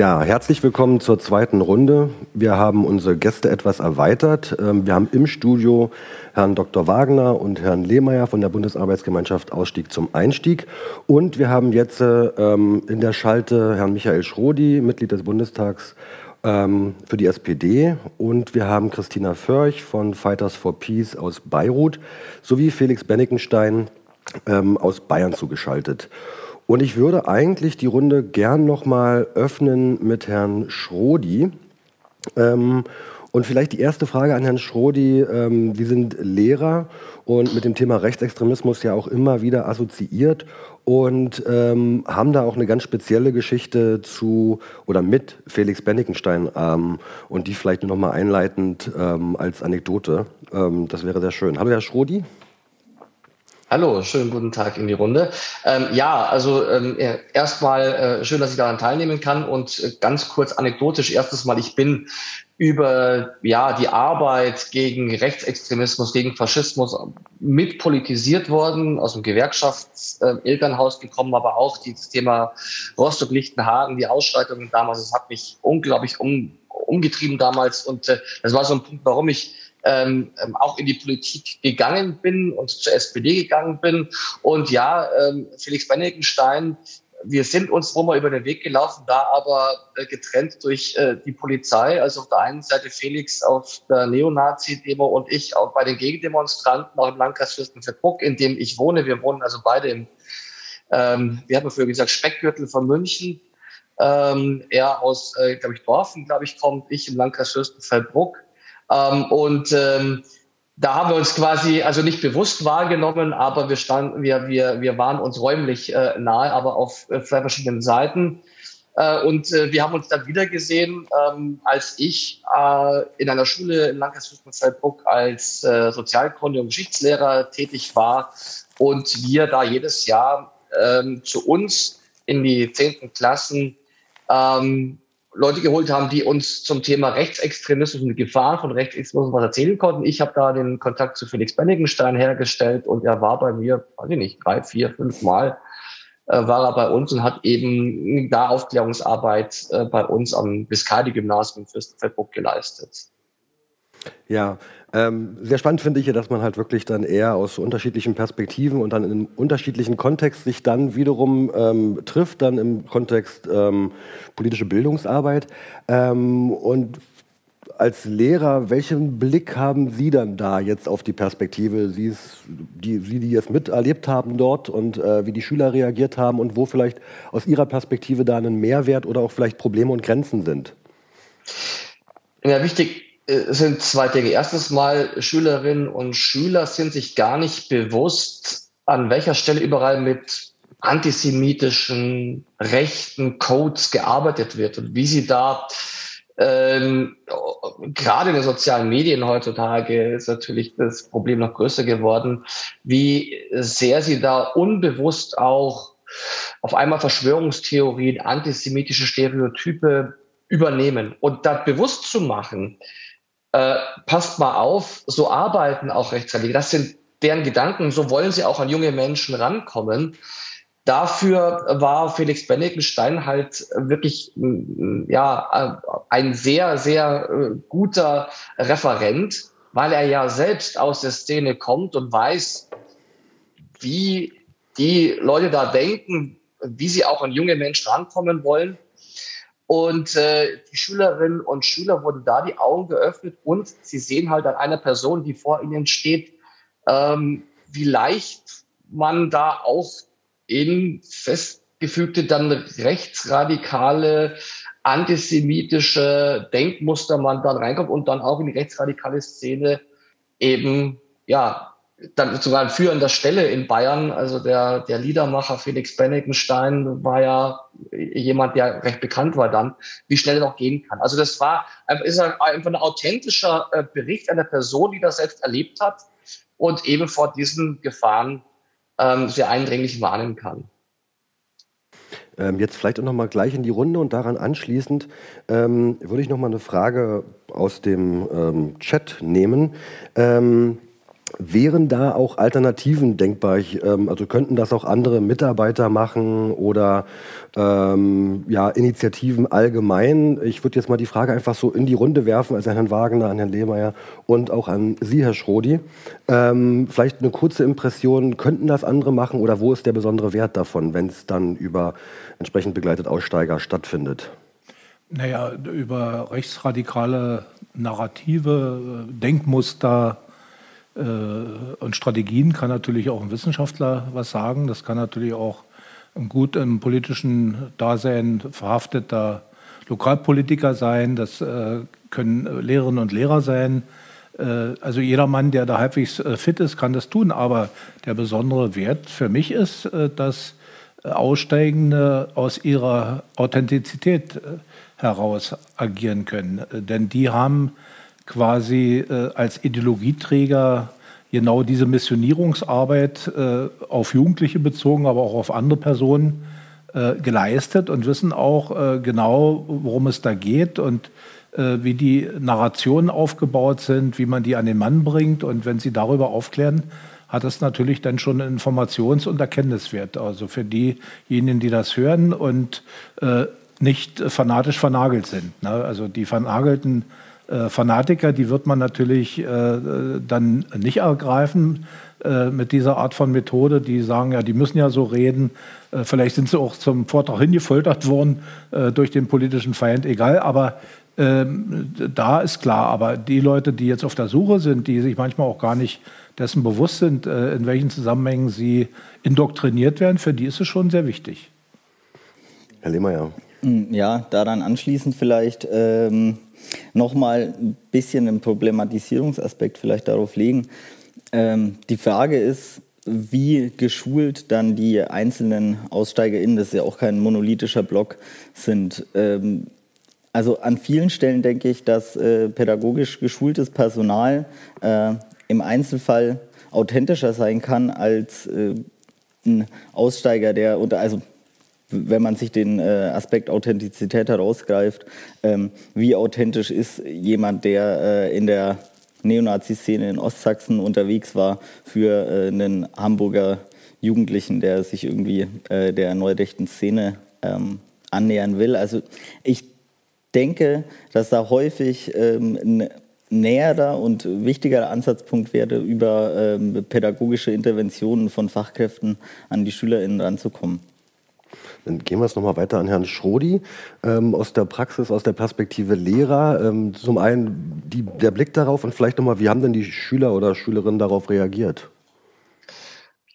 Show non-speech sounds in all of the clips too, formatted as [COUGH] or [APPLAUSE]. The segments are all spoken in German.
Ja, herzlich willkommen zur zweiten Runde. Wir haben unsere Gäste etwas erweitert. Ähm, wir haben im Studio Herrn Dr. Wagner und Herrn Lehmeier von der Bundesarbeitsgemeinschaft Ausstieg zum Einstieg. Und wir haben jetzt ähm, in der Schalte Herrn Michael Schrodi, Mitglied des Bundestags ähm, für die SPD. Und wir haben Christina Förch von Fighters for Peace aus Beirut sowie Felix Bennikenstein aus Bayern zugeschaltet. Und ich würde eigentlich die Runde gern nochmal öffnen mit Herrn Schrodi. Ähm, und vielleicht die erste Frage an Herrn Schrodi. Ähm, Sie sind Lehrer und mit dem Thema Rechtsextremismus ja auch immer wieder assoziiert und ähm, haben da auch eine ganz spezielle Geschichte zu oder mit Felix Bennikenstein ähm, und die vielleicht nur noch mal einleitend ähm, als Anekdote. Ähm, das wäre sehr schön. Hallo Herr Schrodi. Hallo, schönen guten Tag in die Runde. Ähm, ja, also ähm, erstmal äh, schön, dass ich daran teilnehmen kann und äh, ganz kurz anekdotisch erstes Mal, ich bin über ja die Arbeit gegen Rechtsextremismus, gegen Faschismus mitpolitisiert worden, aus dem Gewerkschaftselternhaus äh, gekommen, aber auch dieses Thema Rostock-Lichtenhagen, die Ausschreitungen damals, das hat mich unglaublich um, umgetrieben damals und äh, das war so ein Punkt, warum ich ähm, ähm, auch in die Politik gegangen bin und zur SPD gegangen bin. Und ja, ähm, Felix Bennigenstein, wir sind uns wohl mal über den Weg gelaufen, da aber äh, getrennt durch äh, die Polizei. Also auf der einen Seite Felix auf der Neonazi-Demo und ich auch bei den Gegendemonstranten, auch im Landkreis Fürstenfeldbruck, in dem ich wohne. Wir wohnen also beide im, ähm, wie hat man früher gesagt, Speckgürtel von München. Ähm, er aus, äh, glaube ich, Dorfen, glaube ich, kommt, ich im Landkreis Fürstenfeldbruck. Ähm, und ähm, da haben wir uns quasi, also nicht bewusst wahrgenommen, aber wir standen, wir, wir, wir waren uns räumlich äh, nahe, aber auf äh, verschiedenen Seiten. Äh, und äh, wir haben uns dann wieder gesehen, ähm, als ich äh, in einer Schule in Fürstenfeldbruck als äh, Sozialkunde und Geschichtslehrer tätig war und wir da jedes Jahr ähm, zu uns in die zehnten Klassen ähm, Leute geholt haben, die uns zum Thema Rechtsextremismus und die Gefahren von Rechtsextremismus was erzählen konnten. Ich habe da den Kontakt zu Felix Bennigenstein hergestellt und er war bei mir, weiß ich nicht, drei, vier, fünf Mal äh, war er bei uns und hat eben da Aufklärungsarbeit äh, bei uns am Biscardi-Gymnasium in Fürstenfeldbruck geleistet. Ja, ähm, sehr spannend finde ich ja, dass man halt wirklich dann eher aus unterschiedlichen Perspektiven und dann in unterschiedlichen Kontext sich dann wiederum ähm, trifft, dann im Kontext ähm, politische Bildungsarbeit. Ähm, und als Lehrer, welchen Blick haben Sie dann da jetzt auf die Perspektive, die, Sie die jetzt miterlebt haben dort und äh, wie die Schüler reagiert haben und wo vielleicht aus Ihrer Perspektive da ein Mehrwert oder auch vielleicht Probleme und Grenzen sind? Ja, wichtig sind zwei Dinge. Erstens mal, Schülerinnen und Schüler sind sich gar nicht bewusst, an welcher Stelle überall mit antisemitischen, rechten Codes gearbeitet wird und wie sie da ähm, gerade in den sozialen Medien heutzutage ist natürlich das Problem noch größer geworden, wie sehr sie da unbewusst auch auf einmal Verschwörungstheorien, antisemitische Stereotype übernehmen und da bewusst zu machen, äh, passt mal auf, so arbeiten auch Rechtsradikale. Das sind deren Gedanken, so wollen sie auch an junge Menschen rankommen. Dafür war Felix Bennikenstein halt wirklich ja ein sehr sehr äh, guter Referent, weil er ja selbst aus der Szene kommt und weiß, wie die Leute da denken, wie sie auch an junge Menschen rankommen wollen. Und äh, die Schülerinnen und Schüler wurden da die Augen geöffnet und sie sehen halt an einer Person, die vor ihnen steht, ähm, wie leicht man da auch in festgefügte dann rechtsradikale antisemitische Denkmuster man dann reinkommt und dann auch in die rechtsradikale Szene eben ja dann sogar an führender Stelle in Bayern. Also der, der Liedermacher Felix Bennigenstein war ja jemand, der recht bekannt war dann, wie schnell er noch gehen kann. Also das war ist einfach ein authentischer äh, Bericht einer Person, die das selbst erlebt hat und eben vor diesen Gefahren ähm, sehr eindringlich warnen kann. Ähm, jetzt vielleicht auch noch mal gleich in die Runde und daran anschließend ähm, würde ich noch mal eine Frage aus dem ähm, Chat nehmen. Ähm, Wären da auch Alternativen denkbar? Ich, ähm, also könnten das auch andere Mitarbeiter machen oder ähm, ja, Initiativen allgemein? Ich würde jetzt mal die Frage einfach so in die Runde werfen, also an Herrn Wagner, an Herrn Lehmeier und auch an Sie, Herr Schrodi. Ähm, vielleicht eine kurze Impression, könnten das andere machen oder wo ist der besondere Wert davon, wenn es dann über entsprechend begleitet Aussteiger stattfindet? Naja, über rechtsradikale Narrative, Denkmuster, äh, und Strategien kann natürlich auch ein Wissenschaftler was sagen. Das kann natürlich auch ein gut im politischen Dasein verhafteter Lokalpolitiker sein. Das äh, können Lehrerinnen und Lehrer sein. Äh, also jeder Mann, der da halbwegs fit ist, kann das tun. Aber der besondere Wert für mich ist, dass Aussteigende aus ihrer Authentizität heraus agieren können. Denn die haben quasi äh, als Ideologieträger genau diese Missionierungsarbeit äh, auf Jugendliche bezogen, aber auch auf andere Personen äh, geleistet und wissen auch äh, genau, worum es da geht und äh, wie die Narrationen aufgebaut sind, wie man die an den Mann bringt. Und wenn sie darüber aufklären, hat das natürlich dann schon einen Informations- und Erkenntniswert. Also für diejenigen, die das hören und äh, nicht fanatisch vernagelt sind. Ne? Also die vernagelten Fanatiker, die wird man natürlich äh, dann nicht ergreifen äh, mit dieser Art von Methode. Die sagen ja, die müssen ja so reden. Äh, vielleicht sind sie auch zum Vortrag hingefoltert worden äh, durch den politischen Feind, egal. Aber ähm, da ist klar. Aber die Leute, die jetzt auf der Suche sind, die sich manchmal auch gar nicht dessen bewusst sind, äh, in welchen Zusammenhängen sie indoktriniert werden, für die ist es schon sehr wichtig. Herr Lehmer, hm, ja. daran anschließend vielleicht. Ähm nochmal ein bisschen einen Problematisierungsaspekt vielleicht darauf legen. Ähm, die Frage ist, wie geschult dann die einzelnen AussteigerInnen, das ist ja auch kein monolithischer Block, sind. Ähm, also an vielen Stellen denke ich, dass äh, pädagogisch geschultes Personal äh, im Einzelfall authentischer sein kann als äh, ein Aussteiger, der unter, also wenn man sich den äh, Aspekt Authentizität herausgreift, ähm, wie authentisch ist jemand, der äh, in der Neonazi-Szene in Ostsachsen unterwegs war für äh, einen Hamburger Jugendlichen, der sich irgendwie äh, der neurechten Szene ähm, annähern will. Also ich denke, dass da häufig ähm, ein näherer und wichtiger Ansatzpunkt wäre, über ähm, pädagogische Interventionen von Fachkräften an die SchülerInnen ranzukommen. Dann gehen wir es nochmal weiter an Herrn Schrodi ähm, aus der Praxis, aus der Perspektive Lehrer. Ähm, zum einen die, der Blick darauf und vielleicht nochmal, wie haben denn die Schüler oder Schülerinnen darauf reagiert?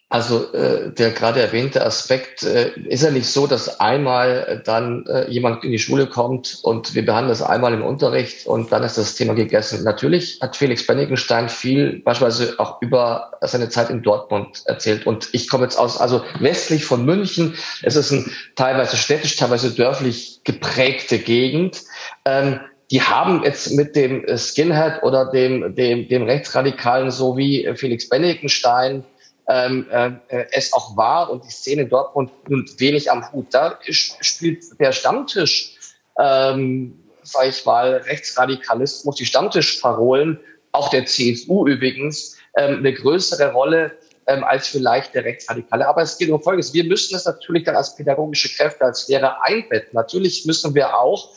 Also äh, der gerade erwähnte Aspekt äh, ist ja nicht so, dass einmal dann äh, jemand in die Schule kommt und wir behandeln das einmal im Unterricht und dann ist das Thema gegessen. Natürlich hat Felix Bennigenstein viel beispielsweise auch über seine Zeit in Dortmund erzählt und ich komme jetzt aus, also westlich von München. Es ist ein teilweise städtisch, teilweise dörflich geprägte Gegend. Ähm, die haben jetzt mit dem Skinhead oder dem, dem, dem Rechtsradikalen so wie Felix Bennigenstein ähm, äh, es auch war und die Szene in Dortmund nun wenig am Hut. Da spielt der Stammtisch, ähm, sag ich mal, Rechtsradikalismus, die Stammtischparolen, auch der CSU übrigens, ähm, eine größere Rolle ähm, als vielleicht der Rechtsradikale. Aber es geht um Folgendes. Wir müssen es natürlich dann als pädagogische Kräfte, als Lehrer einbetten. Natürlich müssen wir auch,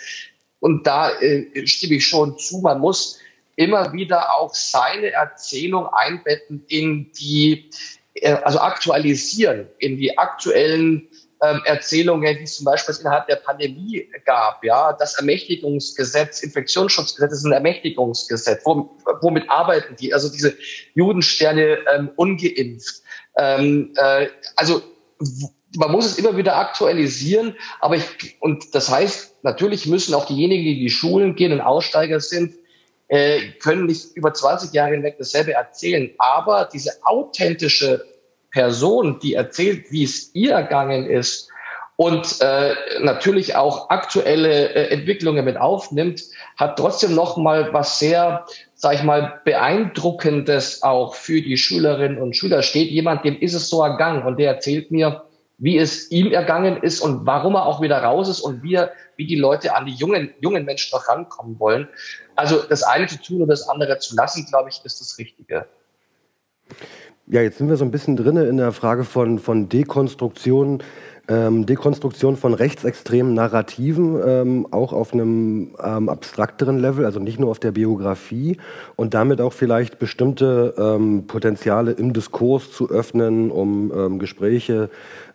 und da äh, stimme ich schon zu, man muss immer wieder auch seine Erzählung einbetten in die äh, also aktualisieren in die aktuellen ähm, Erzählungen, die es zum Beispiel innerhalb der Pandemie gab. Ja, das Ermächtigungsgesetz, Infektionsschutzgesetz ist ein Ermächtigungsgesetz. womit arbeiten die? Also diese Judensterne ähm, ungeimpft. Ähm, äh, also man muss es immer wieder aktualisieren, aber ich, und das heißt, natürlich müssen auch diejenigen, die in die Schulen gehen und Aussteiger sind, äh, können nicht über 20 Jahre hinweg dasselbe erzählen. Aber diese authentische Person, die erzählt, wie es ihr ergangen ist und äh, natürlich auch aktuelle äh, Entwicklungen mit aufnimmt, hat trotzdem noch mal was sehr, sag ich mal, beeindruckendes auch für die Schülerinnen und Schüler. Steht jemand, dem ist es so ergangen und der erzählt mir, wie es ihm ergangen ist und warum er auch wieder raus ist und wie, er, wie die Leute an die jungen, jungen Menschen noch rankommen wollen. Also das eine zu tun und das andere zu lassen, glaube ich, ist das Richtige. Ja, jetzt sind wir so ein bisschen drin in der Frage von, von Dekonstruktion ähm, Dekonstruktion von rechtsextremen Narrativen, ähm, auch auf einem ähm, abstrakteren Level, also nicht nur auf der Biografie und damit auch vielleicht bestimmte ähm, Potenziale im Diskurs zu öffnen, um ähm, Gespräche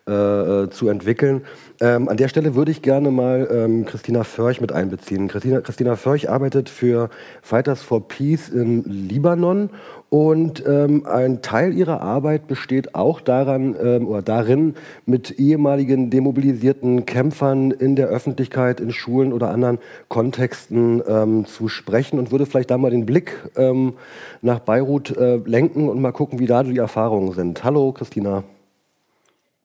äh, äh, zu entwickeln. Ähm, an der Stelle würde ich gerne mal ähm, Christina Förch mit einbeziehen. Christina, Christina Förch arbeitet für Fighters for Peace in Libanon und ähm, ein Teil ihrer Arbeit besteht auch daran ähm, oder darin, mit ehemaligen demobilisierten Kämpfern in der Öffentlichkeit, in Schulen oder anderen Kontexten ähm, zu sprechen und würde vielleicht da mal den Blick ähm, nach Beirut äh, lenken und mal gucken, wie da die Erfahrungen sind. Hallo, Christina.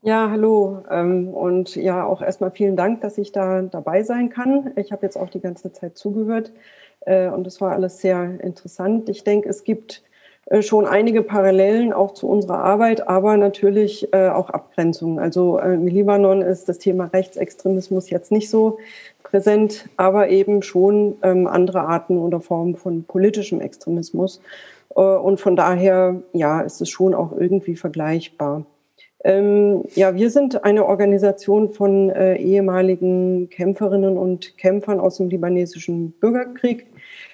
Ja, hallo. Ähm, und ja, auch erstmal vielen Dank, dass ich da dabei sein kann. Ich habe jetzt auch die ganze Zeit zugehört äh, und es war alles sehr interessant. Ich denke, es gibt äh, schon einige Parallelen auch zu unserer Arbeit, aber natürlich äh, auch Abgrenzungen. Also im Libanon ist das Thema Rechtsextremismus jetzt nicht so präsent, aber eben schon ähm, andere Arten oder Formen von politischem Extremismus. Und von daher, ja, ist es schon auch irgendwie vergleichbar. Ähm, ja, wir sind eine Organisation von äh, ehemaligen Kämpferinnen und Kämpfern aus dem libanesischen Bürgerkrieg.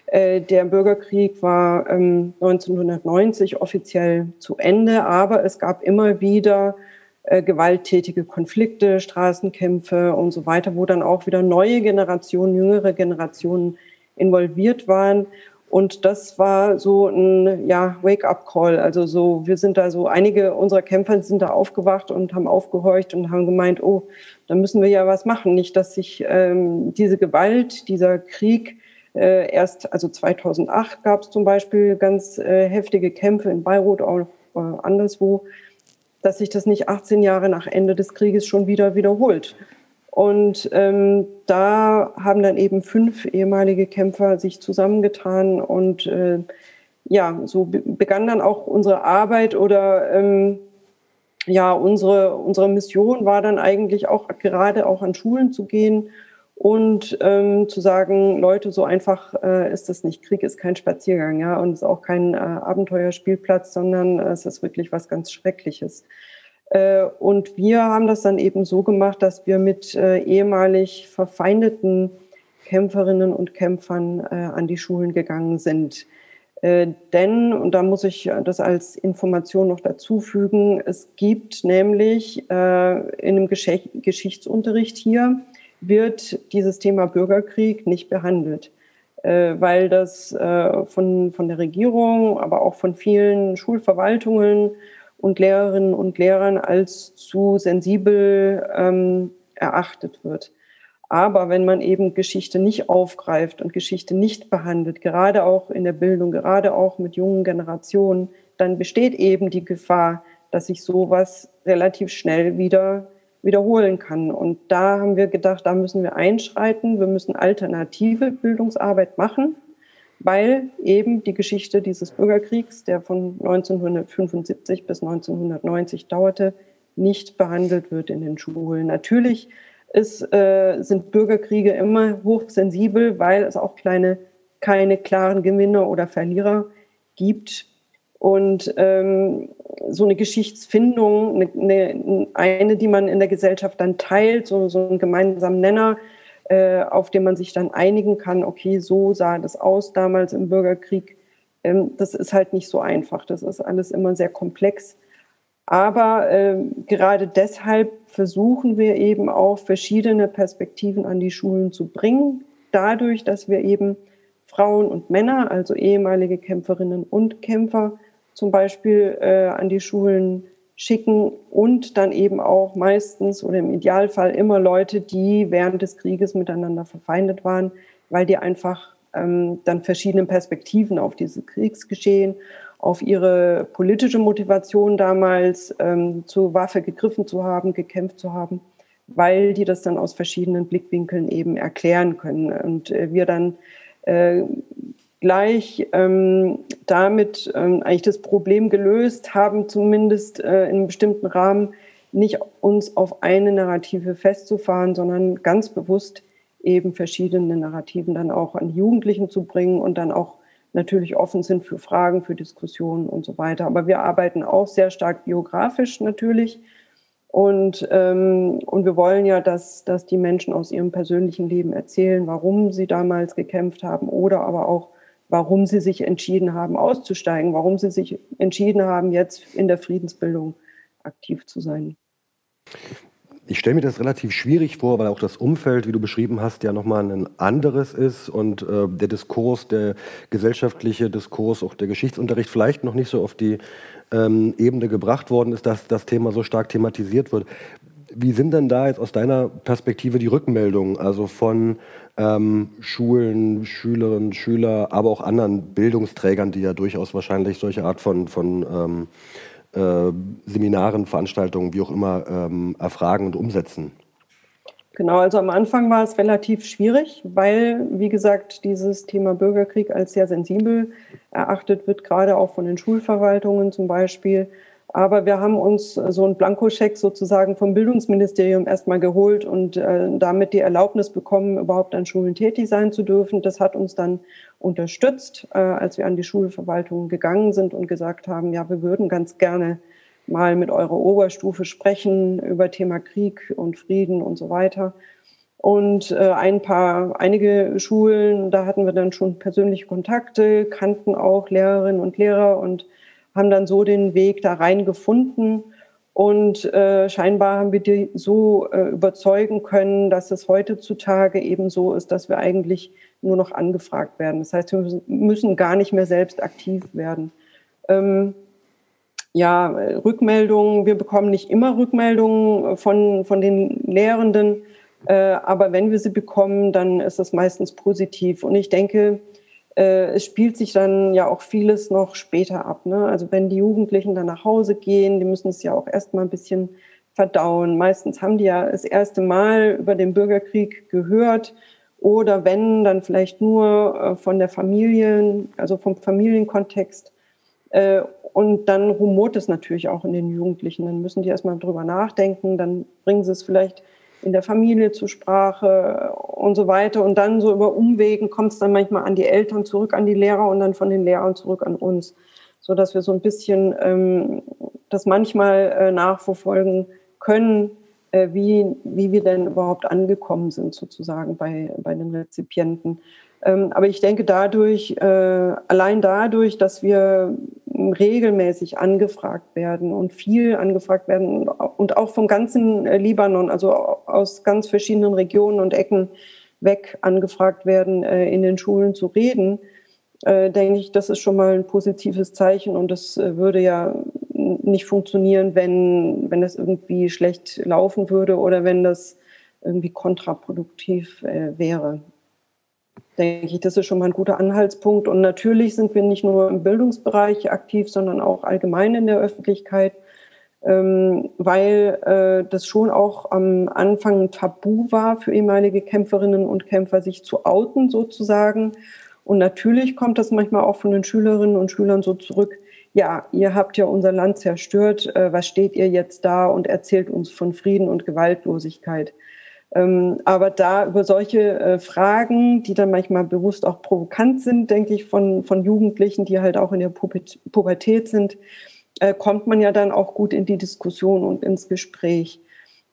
Äh, der Bürgerkrieg war ähm, 1990 offiziell zu Ende, aber es gab immer wieder äh, gewalttätige Konflikte, Straßenkämpfe und so weiter, wo dann auch wieder neue Generationen, jüngere Generationen involviert waren. Und das war so ein ja, Wake-up-Call. Also so, wir sind da so, einige unserer Kämpfer sind da aufgewacht und haben aufgehorcht und haben gemeint, oh, da müssen wir ja was machen. Nicht, dass sich ähm, diese Gewalt, dieser Krieg äh, erst, also 2008 gab es zum Beispiel ganz äh, heftige Kämpfe in Beirut, auch äh, anderswo, dass sich das nicht 18 Jahre nach Ende des Krieges schon wieder wiederholt. Und ähm, da haben dann eben fünf ehemalige Kämpfer sich zusammengetan und äh, ja, so begann dann auch unsere Arbeit oder ähm, ja, unsere, unsere Mission war dann eigentlich auch gerade auch an Schulen zu gehen und ähm, zu sagen, Leute, so einfach äh, ist das nicht. Krieg ist kein Spaziergang, ja, und ist auch kein äh, Abenteuerspielplatz, sondern äh, es ist wirklich was ganz Schreckliches. Äh, und wir haben das dann eben so gemacht, dass wir mit äh, ehemalig verfeindeten Kämpferinnen und Kämpfern äh, an die Schulen gegangen sind. Denn, und da muss ich das als Information noch dazu fügen, es gibt nämlich in einem Geschichtsunterricht hier, wird dieses Thema Bürgerkrieg nicht behandelt, weil das von, von der Regierung, aber auch von vielen Schulverwaltungen und Lehrerinnen und Lehrern als zu sensibel ähm, erachtet wird. Aber wenn man eben Geschichte nicht aufgreift und Geschichte nicht behandelt, gerade auch in der Bildung, gerade auch mit jungen Generationen, dann besteht eben die Gefahr, dass sich sowas relativ schnell wieder wiederholen kann. Und da haben wir gedacht, da müssen wir einschreiten. Wir müssen alternative Bildungsarbeit machen weil eben die Geschichte dieses Bürgerkriegs, der von 1975 bis 1990 dauerte, nicht behandelt wird in den Schulen. Natürlich ist, äh, sind Bürgerkriege immer hochsensibel, weil es auch kleine, keine klaren Gewinner oder Verlierer gibt. Und ähm, so eine Geschichtsfindung, eine, eine, eine, die man in der Gesellschaft dann teilt, so, so einen gemeinsamen Nenner, äh, auf dem man sich dann einigen kann, okay, so sah das aus damals im Bürgerkrieg. Ähm, das ist halt nicht so einfach. Das ist alles immer sehr komplex. Aber äh, gerade deshalb versuchen wir eben auch verschiedene Perspektiven an die Schulen zu bringen, dadurch, dass wir eben Frauen und Männer, also ehemalige Kämpferinnen und Kämpfer zum Beispiel äh, an die Schulen schicken und dann eben auch meistens oder im Idealfall immer Leute, die während des Krieges miteinander verfeindet waren, weil die einfach ähm, dann verschiedene Perspektiven auf dieses Kriegsgeschehen, auf ihre politische Motivation damals ähm, zur Waffe gegriffen zu haben, gekämpft zu haben, weil die das dann aus verschiedenen Blickwinkeln eben erklären können. Und äh, wir dann äh, gleich ähm, damit ähm, eigentlich das Problem gelöst, haben zumindest äh, in einem bestimmten Rahmen nicht uns auf eine Narrative festzufahren, sondern ganz bewusst eben verschiedene Narrativen dann auch an Jugendlichen zu bringen und dann auch natürlich offen sind für Fragen, für Diskussionen und so weiter. Aber wir arbeiten auch sehr stark biografisch natürlich. Und, ähm, und wir wollen ja, dass, dass die Menschen aus ihrem persönlichen Leben erzählen, warum sie damals gekämpft haben oder aber auch, warum sie sich entschieden haben, auszusteigen, warum sie sich entschieden haben, jetzt in der Friedensbildung aktiv zu sein. Ich stelle mir das relativ schwierig vor, weil auch das Umfeld, wie du beschrieben hast, ja nochmal ein anderes ist und äh, der Diskurs, der gesellschaftliche Diskurs, auch der Geschichtsunterricht vielleicht noch nicht so auf die ähm, Ebene gebracht worden ist, dass das Thema so stark thematisiert wird. Wie sind denn da jetzt aus deiner Perspektive die Rückmeldungen, also von ähm, Schulen, Schülerinnen, Schüler, aber auch anderen Bildungsträgern, die ja durchaus wahrscheinlich solche Art von, von ähm, äh, Seminaren, Veranstaltungen, wie auch immer, ähm, erfragen und umsetzen? Genau, also am Anfang war es relativ schwierig, weil, wie gesagt, dieses Thema Bürgerkrieg als sehr sensibel erachtet wird, gerade auch von den Schulverwaltungen zum Beispiel. Aber wir haben uns so einen Blankoscheck sozusagen vom Bildungsministerium erstmal geholt und äh, damit die Erlaubnis bekommen, überhaupt an Schulen tätig sein zu dürfen. Das hat uns dann unterstützt, äh, als wir an die Schulverwaltung gegangen sind und gesagt haben, ja, wir würden ganz gerne mal mit eurer Oberstufe sprechen über Thema Krieg und Frieden und so weiter. Und äh, ein paar, einige Schulen, da hatten wir dann schon persönliche Kontakte, kannten auch Lehrerinnen und Lehrer und haben dann so den Weg da rein gefunden. Und äh, scheinbar haben wir die so äh, überzeugen können, dass es heutzutage eben so ist, dass wir eigentlich nur noch angefragt werden. Das heißt, wir müssen gar nicht mehr selbst aktiv werden. Ähm, ja, Rückmeldungen, wir bekommen nicht immer Rückmeldungen von, von den Lehrenden, äh, aber wenn wir sie bekommen, dann ist das meistens positiv. Und ich denke, äh, es spielt sich dann ja auch vieles noch später ab. Ne? Also wenn die Jugendlichen dann nach Hause gehen, die müssen es ja auch erstmal ein bisschen verdauen. Meistens haben die ja das erste Mal über den Bürgerkrieg gehört oder wenn, dann vielleicht nur äh, von der Familien, also vom Familienkontext. Äh, und dann rumort es natürlich auch in den Jugendlichen. Dann müssen die erstmal drüber nachdenken, dann bringen sie es vielleicht in der Familie zur Sprache und so weiter. Und dann so über Umwegen kommt es dann manchmal an die Eltern zurück, an die Lehrer und dann von den Lehrern zurück an uns, so dass wir so ein bisschen ähm, das manchmal äh, nachverfolgen können, äh, wie, wie wir denn überhaupt angekommen sind sozusagen bei, bei den Rezipienten. Ähm, aber ich denke dadurch, äh, allein dadurch, dass wir regelmäßig angefragt werden und viel angefragt werden und auch vom ganzen äh, Libanon, also aus ganz verschiedenen Regionen und Ecken weg angefragt werden, äh, in den Schulen zu reden, denke ich, das ist schon mal ein positives Zeichen und das würde ja nicht funktionieren, wenn, wenn das irgendwie schlecht laufen würde oder wenn das irgendwie kontraproduktiv wäre denke ich, das ist schon mal ein guter Anhaltspunkt. Und natürlich sind wir nicht nur im Bildungsbereich aktiv, sondern auch allgemein in der Öffentlichkeit, ähm, weil äh, das schon auch am Anfang ein Tabu war für ehemalige Kämpferinnen und Kämpfer, sich zu outen sozusagen. Und natürlich kommt das manchmal auch von den Schülerinnen und Schülern so zurück. Ja, ihr habt ja unser Land zerstört. Äh, was steht ihr jetzt da und erzählt uns von Frieden und Gewaltlosigkeit? Ähm, aber da über solche äh, Fragen, die dann manchmal bewusst auch provokant sind, denke ich, von, von Jugendlichen, die halt auch in der Pubertät sind, äh, kommt man ja dann auch gut in die Diskussion und ins Gespräch.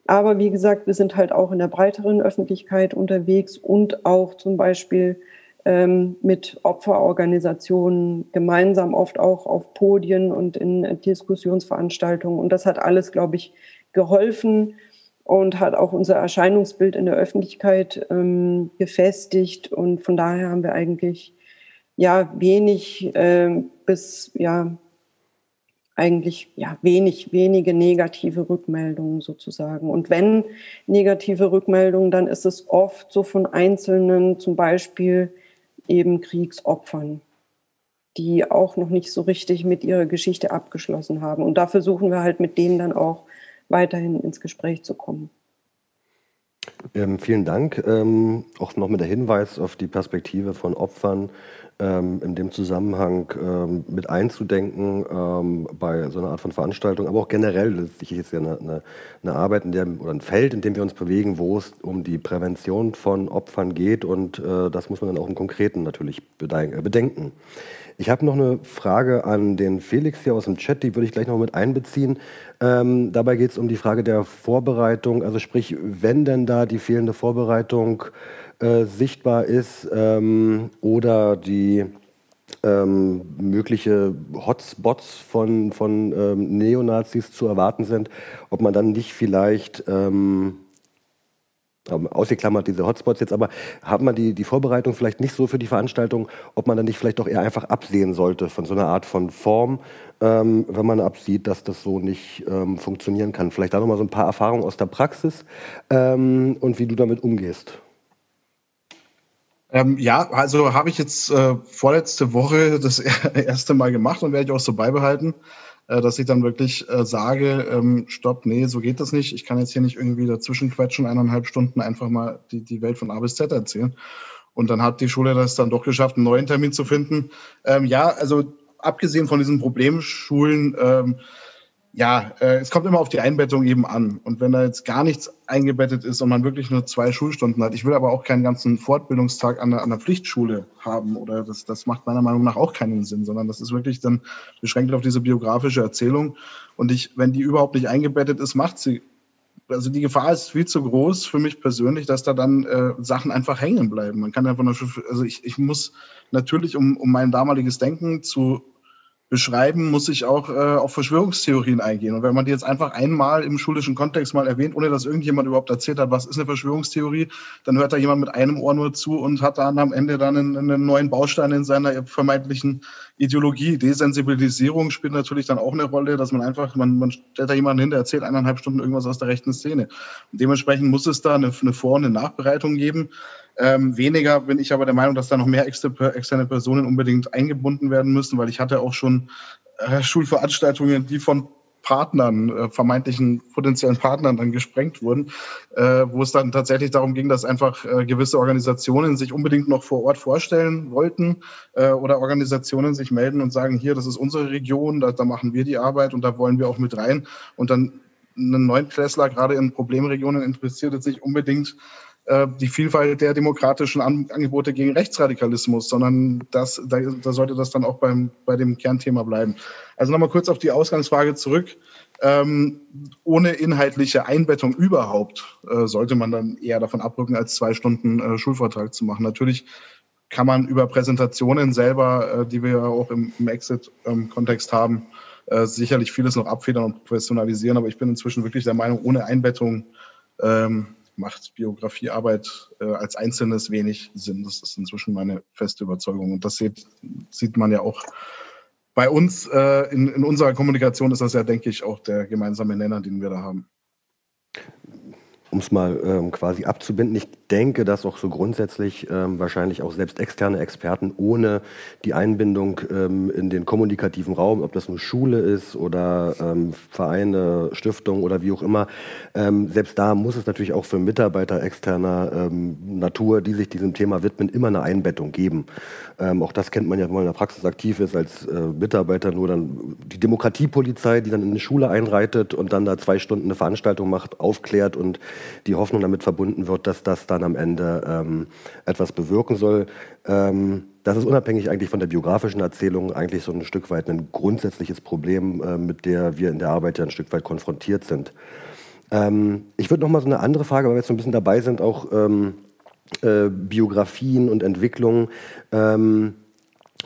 Aber wie gesagt, wir sind halt auch in der breiteren Öffentlichkeit unterwegs und auch zum Beispiel ähm, mit Opferorganisationen gemeinsam oft auch auf Podien und in Diskussionsveranstaltungen. Und das hat alles, glaube ich, geholfen, und hat auch unser Erscheinungsbild in der Öffentlichkeit ähm, gefestigt. Und von daher haben wir eigentlich ja wenig äh, bis ja eigentlich ja wenig, wenige negative Rückmeldungen sozusagen. Und wenn negative Rückmeldungen, dann ist es oft so von Einzelnen, zum Beispiel eben Kriegsopfern, die auch noch nicht so richtig mit ihrer Geschichte abgeschlossen haben. Und da versuchen wir halt mit denen dann auch weiterhin ins Gespräch zu kommen. Ähm, vielen Dank. Ähm, auch noch mit der Hinweis auf die Perspektive von Opfern ähm, in dem Zusammenhang ähm, mit einzudenken ähm, bei so einer Art von Veranstaltung, aber auch generell letztlich ist ja eine, eine, eine, Arbeit in dem, oder ein Feld, in dem wir uns bewegen, wo es um die Prävention von Opfern geht und äh, das muss man dann auch im Konkreten natürlich bedenken. Ich habe noch eine Frage an den Felix hier aus dem Chat, die würde ich gleich noch mit einbeziehen. Ähm, dabei geht es um die Frage der Vorbereitung, also sprich, wenn denn da die fehlende Vorbereitung äh, sichtbar ist ähm, oder die ähm, mögliche Hotspots von, von ähm, Neonazis zu erwarten sind, ob man dann nicht vielleicht ähm, ausgeklammert diese Hotspots jetzt, aber hat man die, die Vorbereitung vielleicht nicht so für die Veranstaltung, ob man dann nicht vielleicht doch eher einfach absehen sollte von so einer Art von Form, ähm, wenn man absieht, dass das so nicht ähm, funktionieren kann. Vielleicht da nochmal so ein paar Erfahrungen aus der Praxis ähm, und wie du damit umgehst. Ähm, ja, also habe ich jetzt äh, vorletzte Woche das [LAUGHS] erste Mal gemacht und werde ich auch so beibehalten. Äh, dass ich dann wirklich äh, sage, ähm, stopp, nee, so geht das nicht. Ich kann jetzt hier nicht irgendwie dazwischen quetschen, eineinhalb Stunden einfach mal die, die Welt von A bis Z erzählen. Und dann hat die Schule das dann doch geschafft, einen neuen Termin zu finden. Ähm, ja, also abgesehen von diesen Problemschulen, ähm, ja, äh, es kommt immer auf die Einbettung eben an. Und wenn da jetzt gar nichts eingebettet ist und man wirklich nur zwei Schulstunden hat, ich will aber auch keinen ganzen Fortbildungstag an der, an der Pflichtschule haben oder das, das macht meiner Meinung nach auch keinen Sinn, sondern das ist wirklich dann beschränkt auf diese biografische Erzählung. Und ich, wenn die überhaupt nicht eingebettet ist, macht sie also die Gefahr ist viel zu groß für mich persönlich, dass da dann äh, Sachen einfach hängen bleiben. Man kann einfach nur, also ich, ich muss natürlich, um, um mein damaliges Denken zu beschreiben, muss ich auch äh, auf Verschwörungstheorien eingehen. Und wenn man die jetzt einfach einmal im schulischen Kontext mal erwähnt, ohne dass irgendjemand überhaupt erzählt hat, was ist eine Verschwörungstheorie, dann hört da jemand mit einem Ohr nur zu und hat dann am Ende dann einen, einen neuen Baustein in seiner vermeintlichen Ideologie. Desensibilisierung spielt natürlich dann auch eine Rolle, dass man einfach, man, man stellt da jemanden hin, der erzählt eineinhalb Stunden irgendwas aus der rechten Szene. Und dementsprechend muss es da eine, eine Vor- und eine Nachbereitung geben. Ähm, weniger bin ich aber der Meinung, dass da noch mehr externe Personen unbedingt eingebunden werden müssen, weil ich hatte auch schon äh, Schulveranstaltungen, die von Partnern, äh, vermeintlichen potenziellen Partnern dann gesprengt wurden, äh, wo es dann tatsächlich darum ging, dass einfach äh, gewisse Organisationen sich unbedingt noch vor Ort vorstellen wollten äh, oder Organisationen sich melden und sagen, hier, das ist unsere Region, da, da machen wir die Arbeit und da wollen wir auch mit rein. Und dann einen neuen Tesla gerade in Problemregionen interessiert es sich unbedingt äh, die Vielfalt der demokratischen An Angebote gegen Rechtsradikalismus, sondern das, da, da, sollte das dann auch beim, bei dem Kernthema bleiben. Also nochmal kurz auf die Ausgangsfrage zurück. Ähm, ohne inhaltliche Einbettung überhaupt äh, sollte man dann eher davon abrücken, als zwei Stunden äh, Schulvortrag zu machen. Natürlich kann man über Präsentationen selber, äh, die wir ja auch im, im Exit-Kontext haben, äh, sicherlich vieles noch abfedern und professionalisieren, aber ich bin inzwischen wirklich der Meinung, ohne Einbettung ähm, macht Biografiearbeit äh, als Einzelnes wenig Sinn. Das ist inzwischen meine feste Überzeugung. Und das sieht, sieht man ja auch bei uns äh, in, in unserer Kommunikation ist das ja, denke ich, auch der gemeinsame Nenner, den wir da haben um es mal ähm, quasi abzubinden, ich denke, dass auch so grundsätzlich ähm, wahrscheinlich auch selbst externe Experten ohne die Einbindung ähm, in den kommunikativen Raum, ob das nur Schule ist oder ähm, Vereine, Stiftungen oder wie auch immer, ähm, selbst da muss es natürlich auch für Mitarbeiter externer ähm, Natur, die sich diesem Thema widmen, immer eine Einbettung geben. auch das kennt man ja, wenn man in der Praxis aktiv ist als äh, Mitarbeiter, nur dann die Demokratiepolizei, die dann in eine Schule einreitet und dann da zwei Stunden eine Veranstaltung macht, aufklärt und die Hoffnung damit verbunden wird, dass das dann am Ende ähm, etwas bewirken soll. Ähm, das ist unabhängig eigentlich von der biografischen Erzählung eigentlich so ein Stück weit ein grundsätzliches Problem, äh, mit der wir in der Arbeit ja ein Stück weit konfrontiert sind. Ähm, ich würde noch mal so eine andere Frage, weil wir jetzt so ein bisschen dabei sind, auch ähm, äh, Biografien und Entwicklungen. Ähm,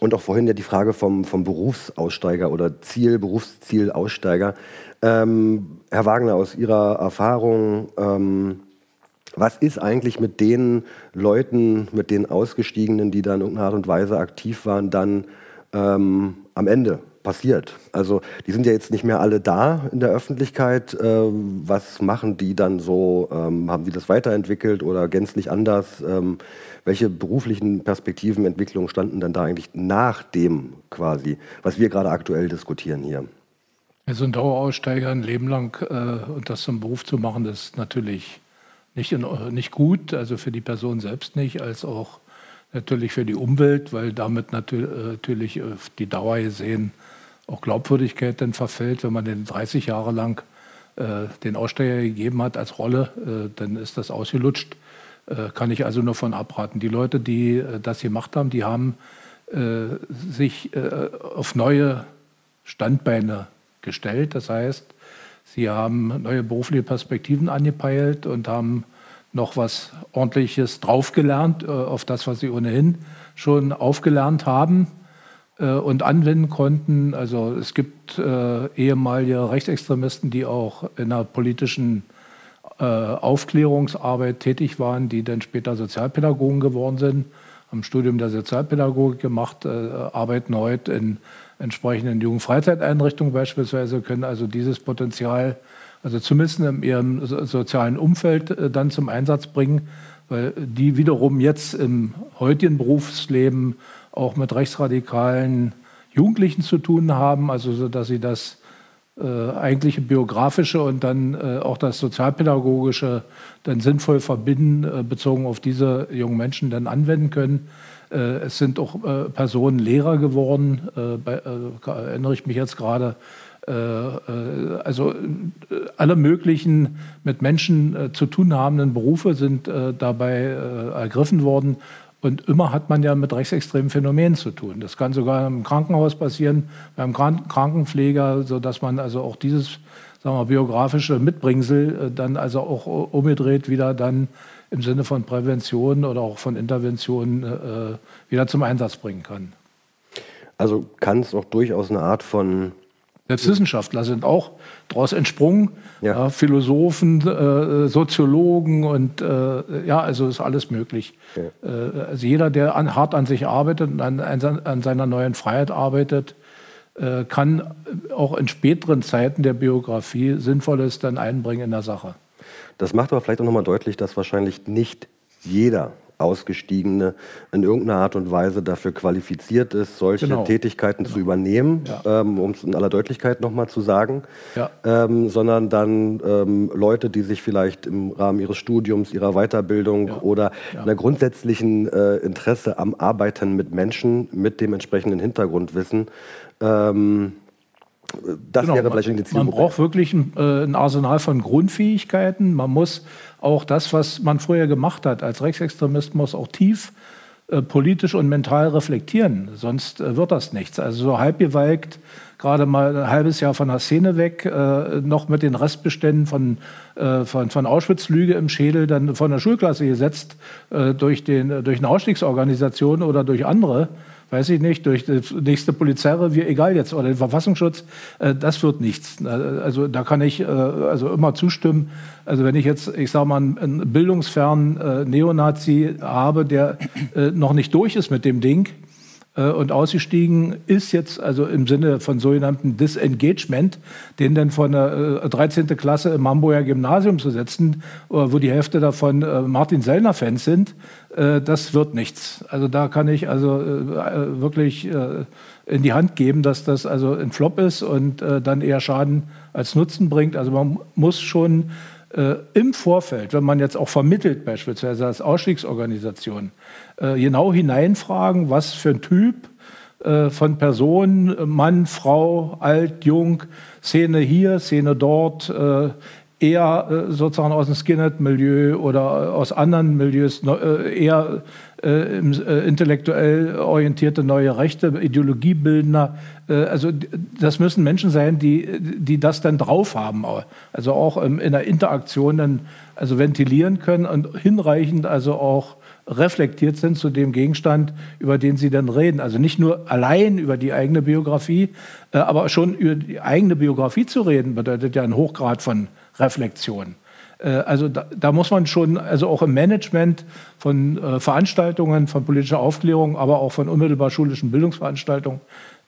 und auch vorhin ja die Frage vom, vom Berufsaussteiger oder Ziel, Berufszielaussteiger. Ähm, Herr Wagner, aus Ihrer Erfahrung, ähm, was ist eigentlich mit den Leuten, mit den Ausgestiegenen, die da in irgendeiner Art und Weise aktiv waren, dann ähm, am Ende passiert? Also die sind ja jetzt nicht mehr alle da in der Öffentlichkeit. Äh, was machen die dann so? Ähm, haben die das weiterentwickelt oder gänzlich anders? Ähm, welche beruflichen Perspektiven, Entwicklungen standen dann da eigentlich nach dem quasi, was wir gerade aktuell diskutieren hier? Also ein Daueraussteiger ein Leben lang äh, und das zum Beruf zu machen, das ist natürlich nicht, in, nicht gut, also für die Person selbst nicht, als auch natürlich für die Umwelt, weil damit natürlich auf die Dauer gesehen auch Glaubwürdigkeit dann verfällt, wenn man den 30 Jahre lang äh, den Aussteller gegeben hat als Rolle, äh, dann ist das ausgelutscht. Äh, kann ich also nur von abraten. Die Leute, die äh, das gemacht haben, die haben äh, sich äh, auf neue Standbeine gestellt. Das heißt, sie haben neue berufliche Perspektiven angepeilt und haben noch was Ordentliches draufgelernt auf das, was sie ohnehin schon aufgelernt haben äh, und anwenden konnten. Also es gibt äh, ehemalige Rechtsextremisten, die auch in der politischen äh, Aufklärungsarbeit tätig waren, die dann später Sozialpädagogen geworden sind, haben Studium der Sozialpädagogik gemacht, äh, arbeiten heute in entsprechenden Jugendfreizeiteinrichtungen beispielsweise, können also dieses Potenzial, also zumindest in ihrem sozialen Umfeld äh, dann zum Einsatz bringen, weil die wiederum jetzt im heutigen Berufsleben auch mit rechtsradikalen Jugendlichen zu tun haben, also so, dass sie das äh, eigentliche biografische und dann äh, auch das sozialpädagogische dann sinnvoll verbinden, äh, bezogen auf diese jungen Menschen dann anwenden können. Äh, es sind auch äh, Personen Lehrer geworden, äh, bei, erinnere ich mich jetzt gerade. Also alle möglichen mit Menschen zu tun habenden Berufe sind dabei ergriffen worden und immer hat man ja mit rechtsextremen Phänomenen zu tun. Das kann sogar im Krankenhaus passieren, beim Krankenpfleger, sodass man also auch dieses sagen wir, biografische Mitbringsel äh, dann also auch umgedreht wieder dann im Sinne von Prävention oder auch von Intervention äh, wieder zum Einsatz bringen kann. Also kann es auch durchaus eine Art von Selbstwissenschaftler sind auch daraus entsprungen. Ja. Ja, Philosophen, äh, Soziologen und äh, ja, also ist alles möglich. Ja. Äh, also jeder, der an, hart an sich arbeitet und an, an seiner neuen Freiheit arbeitet, äh, kann auch in späteren Zeiten der Biografie Sinnvolles dann einbringen in der Sache. Das macht aber vielleicht auch nochmal deutlich, dass wahrscheinlich nicht jeder Ausgestiegene in irgendeiner Art und Weise dafür qualifiziert ist, solche genau. Tätigkeiten genau. zu übernehmen, ja. ähm, um es in aller Deutlichkeit nochmal zu sagen, ja. ähm, sondern dann ähm, Leute, die sich vielleicht im Rahmen ihres Studiums, ihrer Weiterbildung ja. oder einer grundsätzlichen äh, Interesse am Arbeiten mit Menschen mit dem entsprechenden Hintergrundwissen ähm, das genau, wäre vielleicht eine Zielgruppe. Man braucht wirklich ein, äh, ein, Arsenal von Grundfähigkeiten. Man muss auch das, was man früher gemacht hat als Rechtsextremist, muss auch tief äh, politisch und mental reflektieren. Sonst äh, wird das nichts. Also so halbgewalkt, gerade mal ein halbes Jahr von der Szene weg, äh, noch mit den Restbeständen von, äh, von, von Auschwitz-Lüge im Schädel, dann von der Schulklasse gesetzt äh, durch, den, durch eine Ausstiegsorganisation oder durch andere weiß ich nicht, durch das nächste Polizeirevier, egal jetzt, oder den Verfassungsschutz, äh, das wird nichts. Äh, also da kann ich äh, also immer zustimmen. Also wenn ich jetzt, ich sage mal, einen bildungsfernen Neonazi habe, der noch nicht durch ist mit dem Ding, äh, und ausgestiegen ist jetzt also im Sinne von sogenannten Disengagement, den dann von der 13. Äh, Klasse im Hamburger Gymnasium zu setzen, äh, wo die Hälfte davon Martin Sellner-Fans sind, das wird nichts. Also da kann ich also wirklich in die Hand geben, dass das also ein Flop ist und dann eher Schaden als Nutzen bringt. Also man muss schon äh, im Vorfeld, wenn man jetzt auch vermittelt, beispielsweise als Ausstiegsorganisation, äh, genau hineinfragen, was für ein Typ äh, von Person, Mann, Frau, alt, jung, Szene hier, Szene dort, äh, eher sozusagen aus dem Skinhead-Milieu oder aus anderen Milieus, eher intellektuell orientierte neue Rechte, Ideologiebildner. also das müssen Menschen sein, die, die das dann drauf haben. Also auch in der Interaktion dann also ventilieren können und hinreichend also auch reflektiert sind zu dem Gegenstand, über den sie dann reden. Also nicht nur allein über die eigene Biografie, aber schon über die eigene Biografie zu reden, bedeutet ja ein Hochgrad von Reflexion. Äh, also da, da, muss man schon, also auch im Management von äh, Veranstaltungen, von politischer Aufklärung, aber auch von unmittelbar schulischen Bildungsveranstaltungen,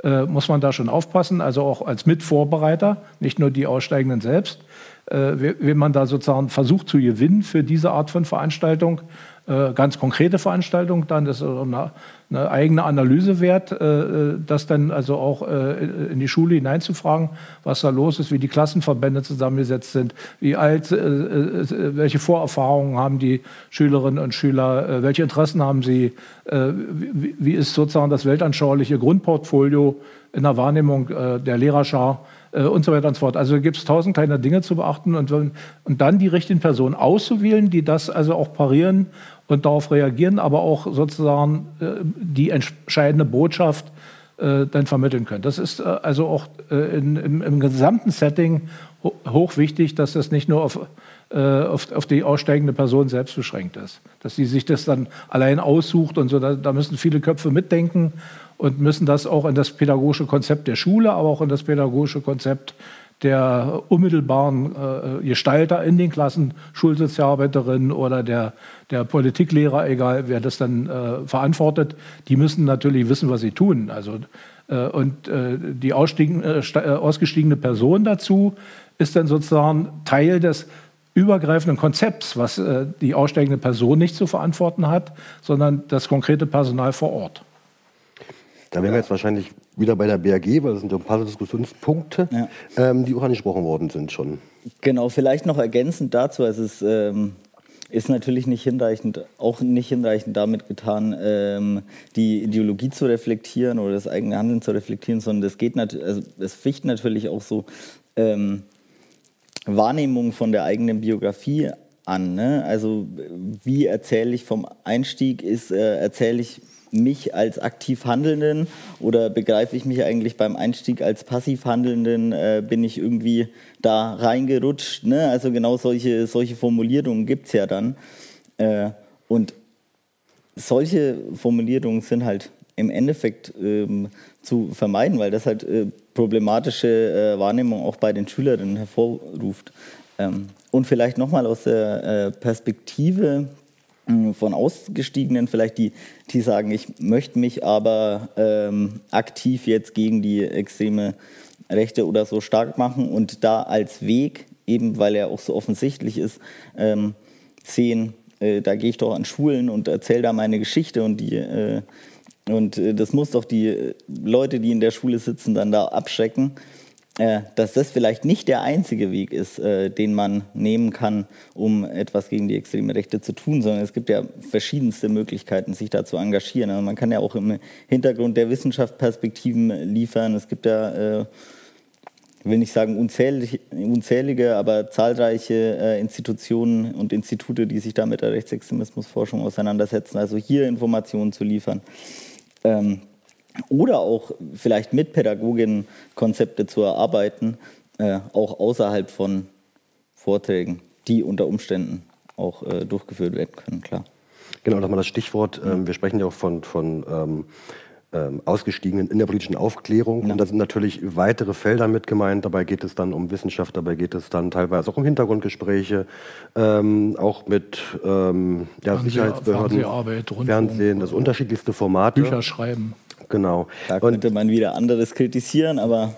äh, muss man da schon aufpassen. Also auch als Mitvorbereiter, nicht nur die Aussteigenden selbst. Äh, wenn man da sozusagen versucht zu gewinnen für diese Art von Veranstaltung, äh, ganz konkrete Veranstaltung dann, das ist eine, eine eigene Analyse wert, äh, das dann also auch äh, in die Schule hineinzufragen, was da los ist, wie die Klassenverbände zusammengesetzt sind, wie alt, welche Vorerfahrungen haben die Schülerinnen und Schüler, welche Interessen haben sie, wie ist sozusagen das weltanschauliche Grundportfolio in der Wahrnehmung der Lehrerschar äh, und so weiter und so fort. Also gibt es tausend kleine Dinge zu beachten und, und dann die richtigen Personen auszuwählen, die das also auch parieren und darauf reagieren, aber auch sozusagen äh, die entscheidende Botschaft äh, dann vermitteln können. Das ist äh, also auch in, im, im, gesamten Setting ho hoch wichtig, dass das nicht nur auf, auf, auf, die aussteigende Person selbst beschränkt ist. Dass sie sich das dann allein aussucht und so, da, da müssen viele Köpfe mitdenken und müssen das auch in das pädagogische Konzept der Schule, aber auch in das pädagogische Konzept der unmittelbaren äh, Gestalter in den Klassen, Schulsozialarbeiterinnen oder der, der Politiklehrer, egal wer das dann äh, verantwortet, die müssen natürlich wissen, was sie tun. Also, äh, und äh, die äh, äh, ausgestiegene Person dazu ist dann sozusagen Teil des übergreifenden Konzepts, was die aussteigende Person nicht zu verantworten hat, sondern das konkrete Personal vor Ort. Da wären wir jetzt wahrscheinlich wieder bei der BAG, weil das sind ein paar Diskussionspunkte, ja. ähm, die auch angesprochen worden sind schon. Genau, vielleicht noch ergänzend dazu, es ist, ähm, ist natürlich nicht hinreichend, auch nicht hinreichend damit getan, ähm, die Ideologie zu reflektieren oder das eigene Handeln zu reflektieren, sondern es geht natürlich, also es ficht natürlich auch so ähm, Wahrnehmung von der eigenen Biografie an. Ne? Also wie erzähle ich vom Einstieg, ist äh, erzähle ich mich als aktiv Handelnden oder begreife ich mich eigentlich beim Einstieg als passiv Handelnden? Äh, bin ich irgendwie da reingerutscht? Ne? Also genau solche, solche Formulierungen gibt es ja dann. Äh, und solche Formulierungen sind halt im Endeffekt ähm, zu vermeiden, weil das halt äh, problematische äh, Wahrnehmung auch bei den Schülerinnen hervorruft. Ähm, und vielleicht nochmal aus der äh, Perspektive von Ausgestiegenen vielleicht, die, die sagen, ich möchte mich aber ähm, aktiv jetzt gegen die extreme Rechte oder so stark machen und da als Weg, eben weil er auch so offensichtlich ist, ähm, sehen, äh, da gehe ich doch an Schulen und erzähle da meine Geschichte und die äh, und äh, das muss doch die Leute, die in der Schule sitzen, dann da abschrecken. Äh, dass das vielleicht nicht der einzige Weg ist, äh, den man nehmen kann, um etwas gegen die extreme Rechte zu tun, sondern es gibt ja verschiedenste Möglichkeiten, sich da zu engagieren. Also man kann ja auch im Hintergrund der Wissenschaft Perspektiven liefern. Es gibt ja, äh, will nicht sagen unzählige, aber zahlreiche Institutionen und Institute, die sich da mit der Rechtsextremismusforschung auseinandersetzen. Also hier Informationen zu liefern. Ähm, oder auch vielleicht mit Pädagoginnen Konzepte zu erarbeiten, äh, auch außerhalb von Vorträgen, die unter Umständen auch äh, durchgeführt werden können, klar. Genau, nochmal das Stichwort. Ähm, wir sprechen ja auch von, von ähm, ähm, Ausgestiegenen in der politischen Aufklärung. Ja. Und da sind natürlich weitere Felder mit gemeint. Dabei geht es dann um Wissenschaft, dabei geht es dann teilweise auch um Hintergrundgespräche, ähm, auch mit ähm, ja, Sicherheitsbehörden, Fernsehen, das unterschiedlichste Formate. Bücher schreiben. Genau. Da könnte und, man wieder anderes kritisieren, aber.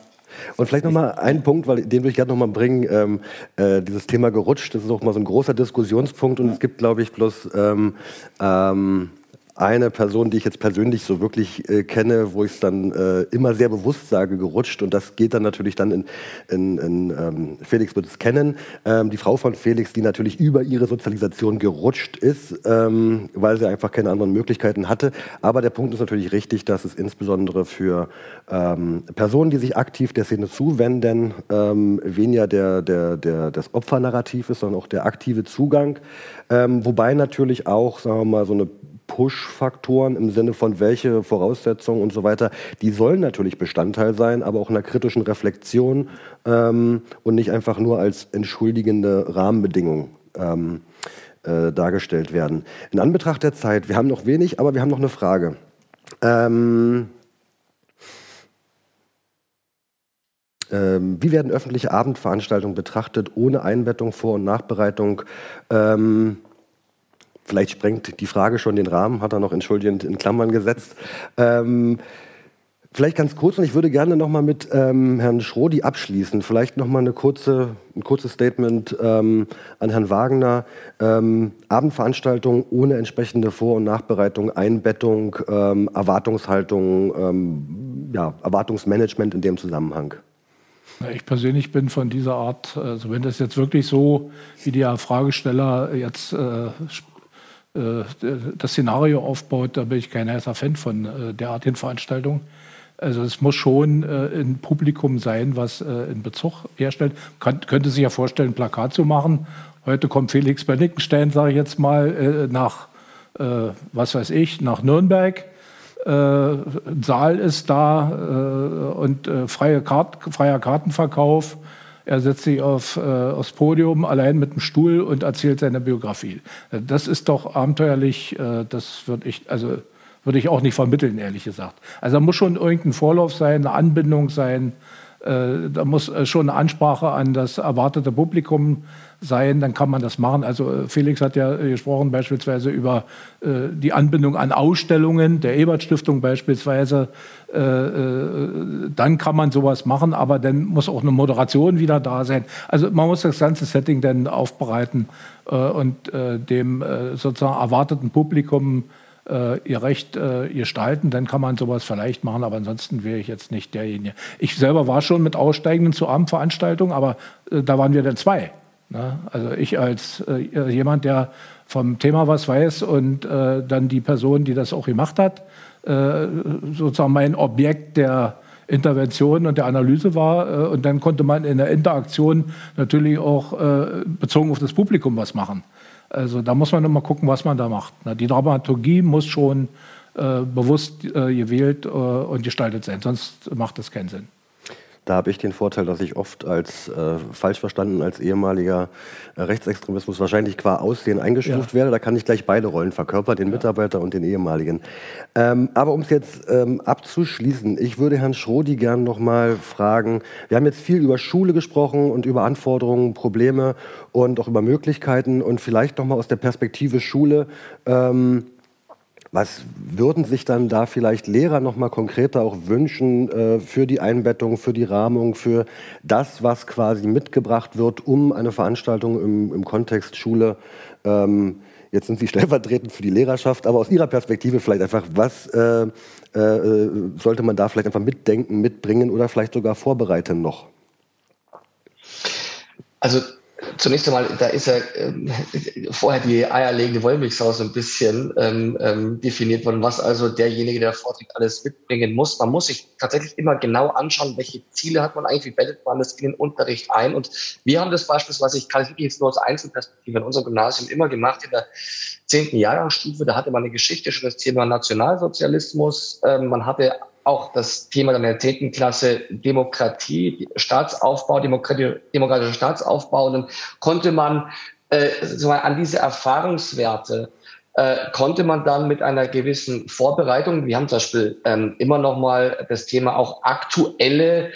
Und vielleicht nochmal einen Punkt, weil den will ich gerne nochmal bringen. Ähm, äh, dieses Thema gerutscht, das ist auch mal so ein großer Diskussionspunkt und ja. es gibt, glaube ich, bloß ähm, ähm, eine Person, die ich jetzt persönlich so wirklich äh, kenne, wo ich es dann äh, immer sehr bewusst sage, gerutscht. Und das geht dann natürlich dann in, in, in ähm, Felix wird es kennen, ähm, die Frau von Felix, die natürlich über ihre Sozialisation gerutscht ist, ähm, weil sie einfach keine anderen Möglichkeiten hatte. Aber der Punkt ist natürlich richtig, dass es insbesondere für ähm, Personen, die sich aktiv der Szene zuwenden, ähm, weniger der, der, der, das Opfernarrativ ist, sondern auch der aktive Zugang. Ähm, wobei natürlich auch, sagen wir mal, so eine Push-Faktoren im Sinne von welche Voraussetzungen und so weiter, die sollen natürlich Bestandteil sein, aber auch einer kritischen Reflexion ähm, und nicht einfach nur als entschuldigende Rahmenbedingung ähm, äh, dargestellt werden. In Anbetracht der Zeit, wir haben noch wenig, aber wir haben noch eine Frage. Ähm, ähm wie werden öffentliche Abendveranstaltungen betrachtet ohne Einbettung, Vor- und Nachbereitung? Ähm, vielleicht sprengt die Frage schon den Rahmen, hat er noch entschuldigend in Klammern gesetzt. Ähm, Vielleicht ganz kurz, und ich würde gerne noch mal mit ähm, Herrn Schrodi abschließen. Vielleicht noch mal eine kurze, ein kurzes Statement ähm, an Herrn Wagner. Ähm, Abendveranstaltung ohne entsprechende Vor- und Nachbereitung, Einbettung, ähm, Erwartungshaltung, ähm, ja, Erwartungsmanagement in dem Zusammenhang. Ich persönlich bin von dieser Art, also wenn das jetzt wirklich so, wie der Fragesteller jetzt äh, das Szenario aufbaut, da bin ich kein heißer Fan von äh, derartigen Veranstaltungen. Also es muss schon äh, ein Publikum sein, was äh, einen Bezug herstellt. Kann, könnte sich ja vorstellen, ein Plakat zu machen. Heute kommt Felix Bennickenstein, sage ich jetzt mal, äh, nach, äh, was weiß ich, nach Nürnberg. Äh, ein Saal ist da äh, und freie Kart, freier Kartenverkauf. Er setzt sich auf, aufs Podium allein mit dem Stuhl und erzählt seine Biografie. Das ist doch abenteuerlich. das würde ich, also würde ich auch nicht vermitteln, ehrlich gesagt. Also da muss schon irgendein Vorlauf sein, eine Anbindung sein. Äh, da muss äh, schon eine Ansprache an das erwartete Publikum sein, dann kann man das machen. Also äh, Felix hat ja gesprochen beispielsweise über äh, die Anbindung an Ausstellungen der Ebert Stiftung beispielsweise. Äh, äh, dann kann man sowas machen, aber dann muss auch eine Moderation wieder da sein. Also man muss das ganze Setting dann aufbereiten und dem sozusagen erwarteten Publikum äh, ihr Recht äh, gestalten, dann kann man sowas vielleicht machen, aber ansonsten wäre ich jetzt nicht derjenige. Ich selber war schon mit Aussteigenden zu Abendveranstaltungen, aber äh, da waren wir dann zwei. Ne? Also ich als äh, jemand, der vom Thema was weiß und äh, dann die Person, die das auch gemacht hat, äh, sozusagen mein Objekt der Intervention und der Analyse war. und dann konnte man in der Interaktion natürlich auch bezogen auf das Publikum was machen. Also da muss man immer gucken, was man da macht. Die Dramaturgie muss schon äh, bewusst äh, gewählt äh, und gestaltet sein, sonst macht das keinen Sinn. Da habe ich den Vorteil, dass ich oft als äh, falsch verstanden, als ehemaliger äh, Rechtsextremismus wahrscheinlich qua Aussehen eingestuft ja. werde. Da kann ich gleich beide Rollen verkörpern, den ja. Mitarbeiter und den ehemaligen. Ähm, aber um es jetzt ähm, abzuschließen, ich würde Herrn Schrodi gern noch mal fragen. Wir haben jetzt viel über Schule gesprochen und über Anforderungen, Probleme und auch über Möglichkeiten und vielleicht noch mal aus der Perspektive Schule. Ähm, was würden sich dann da vielleicht Lehrer noch mal konkreter auch wünschen äh, für die Einbettung, für die Rahmung, für das, was quasi mitgebracht wird, um eine Veranstaltung im, im Kontext Schule ähm, Jetzt sind Sie [LAUGHS] stellvertretend für die Lehrerschaft, aber aus Ihrer Perspektive vielleicht einfach, was äh, äh, sollte man da vielleicht einfach mitdenken, mitbringen oder vielleicht sogar vorbereiten noch? Also Zunächst einmal, da ist ja ähm, vorher die eierlegende Wollmilchsau so ein bisschen ähm, ähm, definiert worden, was also derjenige, der vorträgt, alles mitbringen muss. Man muss sich tatsächlich immer genau anschauen, welche Ziele hat man eigentlich, wie bettet man das in den Unterricht ein. Und wir haben das beispielsweise, ich kann es jetzt nur aus Einzelperspektive in unserem Gymnasium immer gemacht, in der zehnten Jahrgangsstufe, da hatte man eine Geschichte schon das Thema Nationalsozialismus. Ähm, man hatte auch das Thema der zehnten Demokratie, Staatsaufbau, Demokratie, demokratischer Staatsaufbau. Und dann konnte man äh, an diese Erfahrungswerte äh, konnte man dann mit einer gewissen Vorbereitung, wir haben zum Beispiel ähm, immer noch mal das Thema auch aktuelle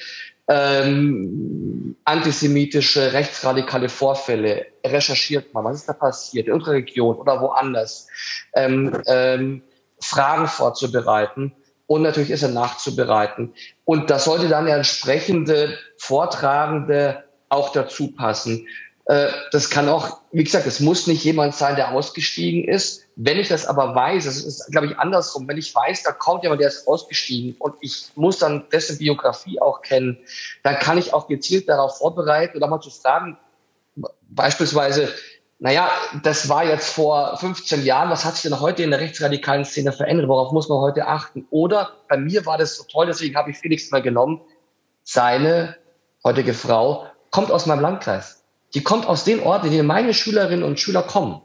ähm, antisemitische, rechtsradikale Vorfälle recherchiert man, was ist da passiert in unserer Region oder woanders, ähm, ähm, Fragen vorzubereiten und natürlich ist er nachzubereiten. Und das sollte dann der entsprechende Vortragende auch dazu passen. Äh, das kann auch, wie gesagt, es muss nicht jemand sein, der ausgestiegen ist. Wenn ich das aber weiß, das ist, glaube ich, andersrum. Wenn ich weiß, da kommt jemand, der ist ausgestiegen und ich muss dann dessen Biografie auch kennen, dann kann ich auch gezielt darauf vorbereiten oder mal zu fragen, beispielsweise, naja, das war jetzt vor 15 Jahren, was hat sich denn heute in der rechtsradikalen Szene verändert? Worauf muss man heute achten? Oder bei mir war das so toll, deswegen habe ich Felix mal genommen. Seine heutige Frau kommt aus meinem Landkreis. Die kommt aus den Orten, in denen meine Schülerinnen und Schüler kommen.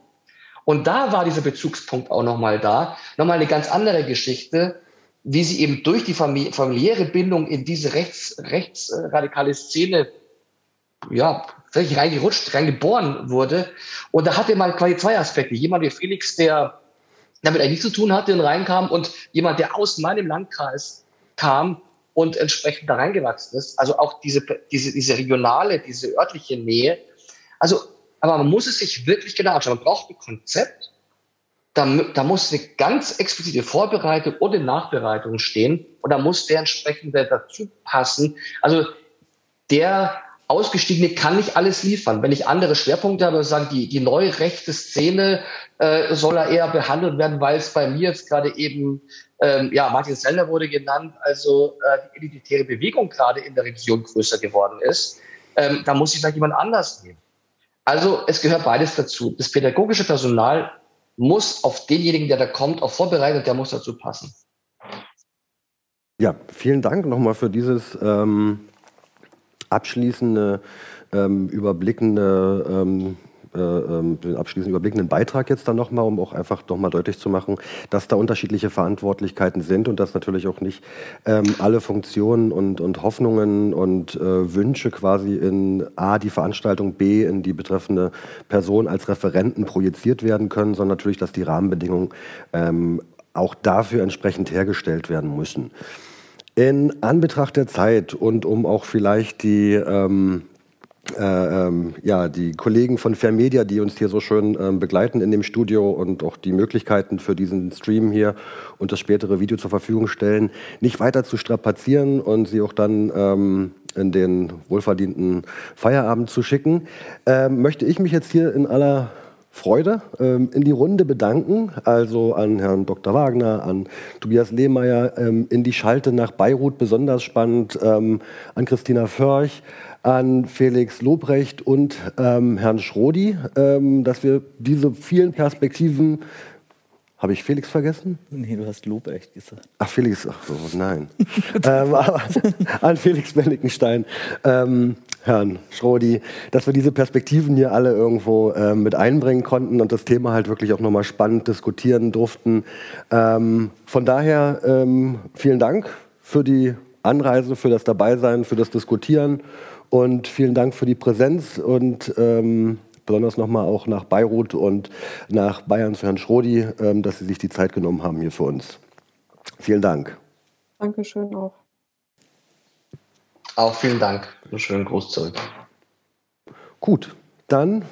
Und da war dieser Bezugspunkt auch nochmal da. Nochmal eine ganz andere Geschichte, wie sie eben durch die familiäre Bindung in diese rechts, rechtsradikale Szene ja, völlig reingerutscht, reingeboren wurde. Und da hatte man quasi zwei Aspekte. Jemand wie Felix, der damit eigentlich nichts zu tun hatte und reinkam und jemand, der aus meinem Landkreis kam und entsprechend da reingewachsen ist. Also auch diese, diese, diese regionale, diese örtliche Nähe. Also, aber man muss es sich wirklich genau anschauen. Man braucht ein Konzept da, da muss eine ganz explizite Vorbereitung oder Nachbereitung stehen und da muss der entsprechende dazu passen. Also der Ausgestiegene kann nicht alles liefern. Wenn ich andere Schwerpunkte habe, sagen die, die neue rechte Szene äh, soll er eher behandelt werden, weil es bei mir jetzt gerade eben, ähm, ja, Martin Sellner wurde genannt, also äh, die identitäre Bewegung gerade in der Region größer geworden ist. Ähm, da muss ich vielleicht jemand anders nehmen. Also es gehört beides dazu. Das pädagogische Personal muss auf denjenigen, der da kommt, auch vorbereitet, der muss dazu passen. Ja, vielen Dank nochmal für dieses ähm, abschließende, ähm, überblickende, ähm, äh, den abschließend überblickenden Beitrag jetzt dann nochmal, um auch einfach nochmal deutlich zu machen, dass da unterschiedliche Verantwortlichkeiten sind und dass natürlich auch nicht ähm, alle Funktionen und, und Hoffnungen und äh, Wünsche quasi in A, die Veranstaltung, B, in die betreffende Person als Referenten projiziert werden können, sondern natürlich, dass die Rahmenbedingungen ähm, auch dafür entsprechend hergestellt werden müssen. In Anbetracht der Zeit und um auch vielleicht die, ähm, äh, ähm, ja, die Kollegen von Fairmedia, die uns hier so schön ähm, begleiten in dem Studio und auch die Möglichkeiten für diesen Stream hier und das spätere Video zur Verfügung stellen, nicht weiter zu strapazieren und sie auch dann ähm, in den wohlverdienten Feierabend zu schicken, ähm, möchte ich mich jetzt hier in aller Freude ähm, in die Runde bedanken, also an Herrn Dr. Wagner, an Tobias Lehmeier, ähm, in die Schalte nach Beirut besonders spannend, ähm, an Christina Förch, an Felix Lobrecht und ähm, Herrn Schrodi, ähm, dass wir diese vielen Perspektiven habe ich Felix vergessen? Nee, du hast Lobrecht gesagt. Ach, Felix, ach so, nein. [LAUGHS] ähm, [LAUGHS] an Felix Bennickenstein, ähm, Herrn Schrodi, dass wir diese Perspektiven hier alle irgendwo ähm, mit einbringen konnten und das Thema halt wirklich auch nochmal spannend diskutieren durften. Ähm, von daher ähm, vielen Dank für die Anreise, für das Dabeisein, für das Diskutieren und vielen Dank für die Präsenz und ähm, besonders nochmal auch nach Beirut und nach Bayern zu Herrn Schrodi, ähm, dass Sie sich die Zeit genommen haben hier für uns. Vielen Dank. Dankeschön auch. Auch vielen Dank. Einen schönen Gruß zurück. Gut, dann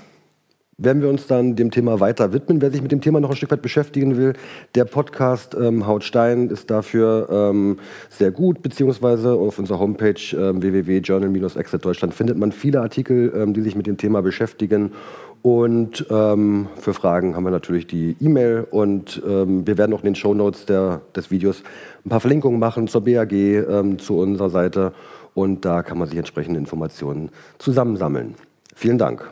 werden wir uns dann dem Thema weiter widmen. Wer sich mit dem Thema noch ein Stück weit beschäftigen will, der Podcast ähm, Haut Stein ist dafür ähm, sehr gut, beziehungsweise auf unserer Homepage ähm, www.journal-exit Deutschland findet man viele Artikel, ähm, die sich mit dem Thema beschäftigen. Und ähm, für Fragen haben wir natürlich die E-Mail und ähm, wir werden auch in den Show Notes des Videos ein paar Verlinkungen machen zur BAG, ähm, zu unserer Seite und da kann man sich entsprechende Informationen zusammensammeln. Vielen Dank.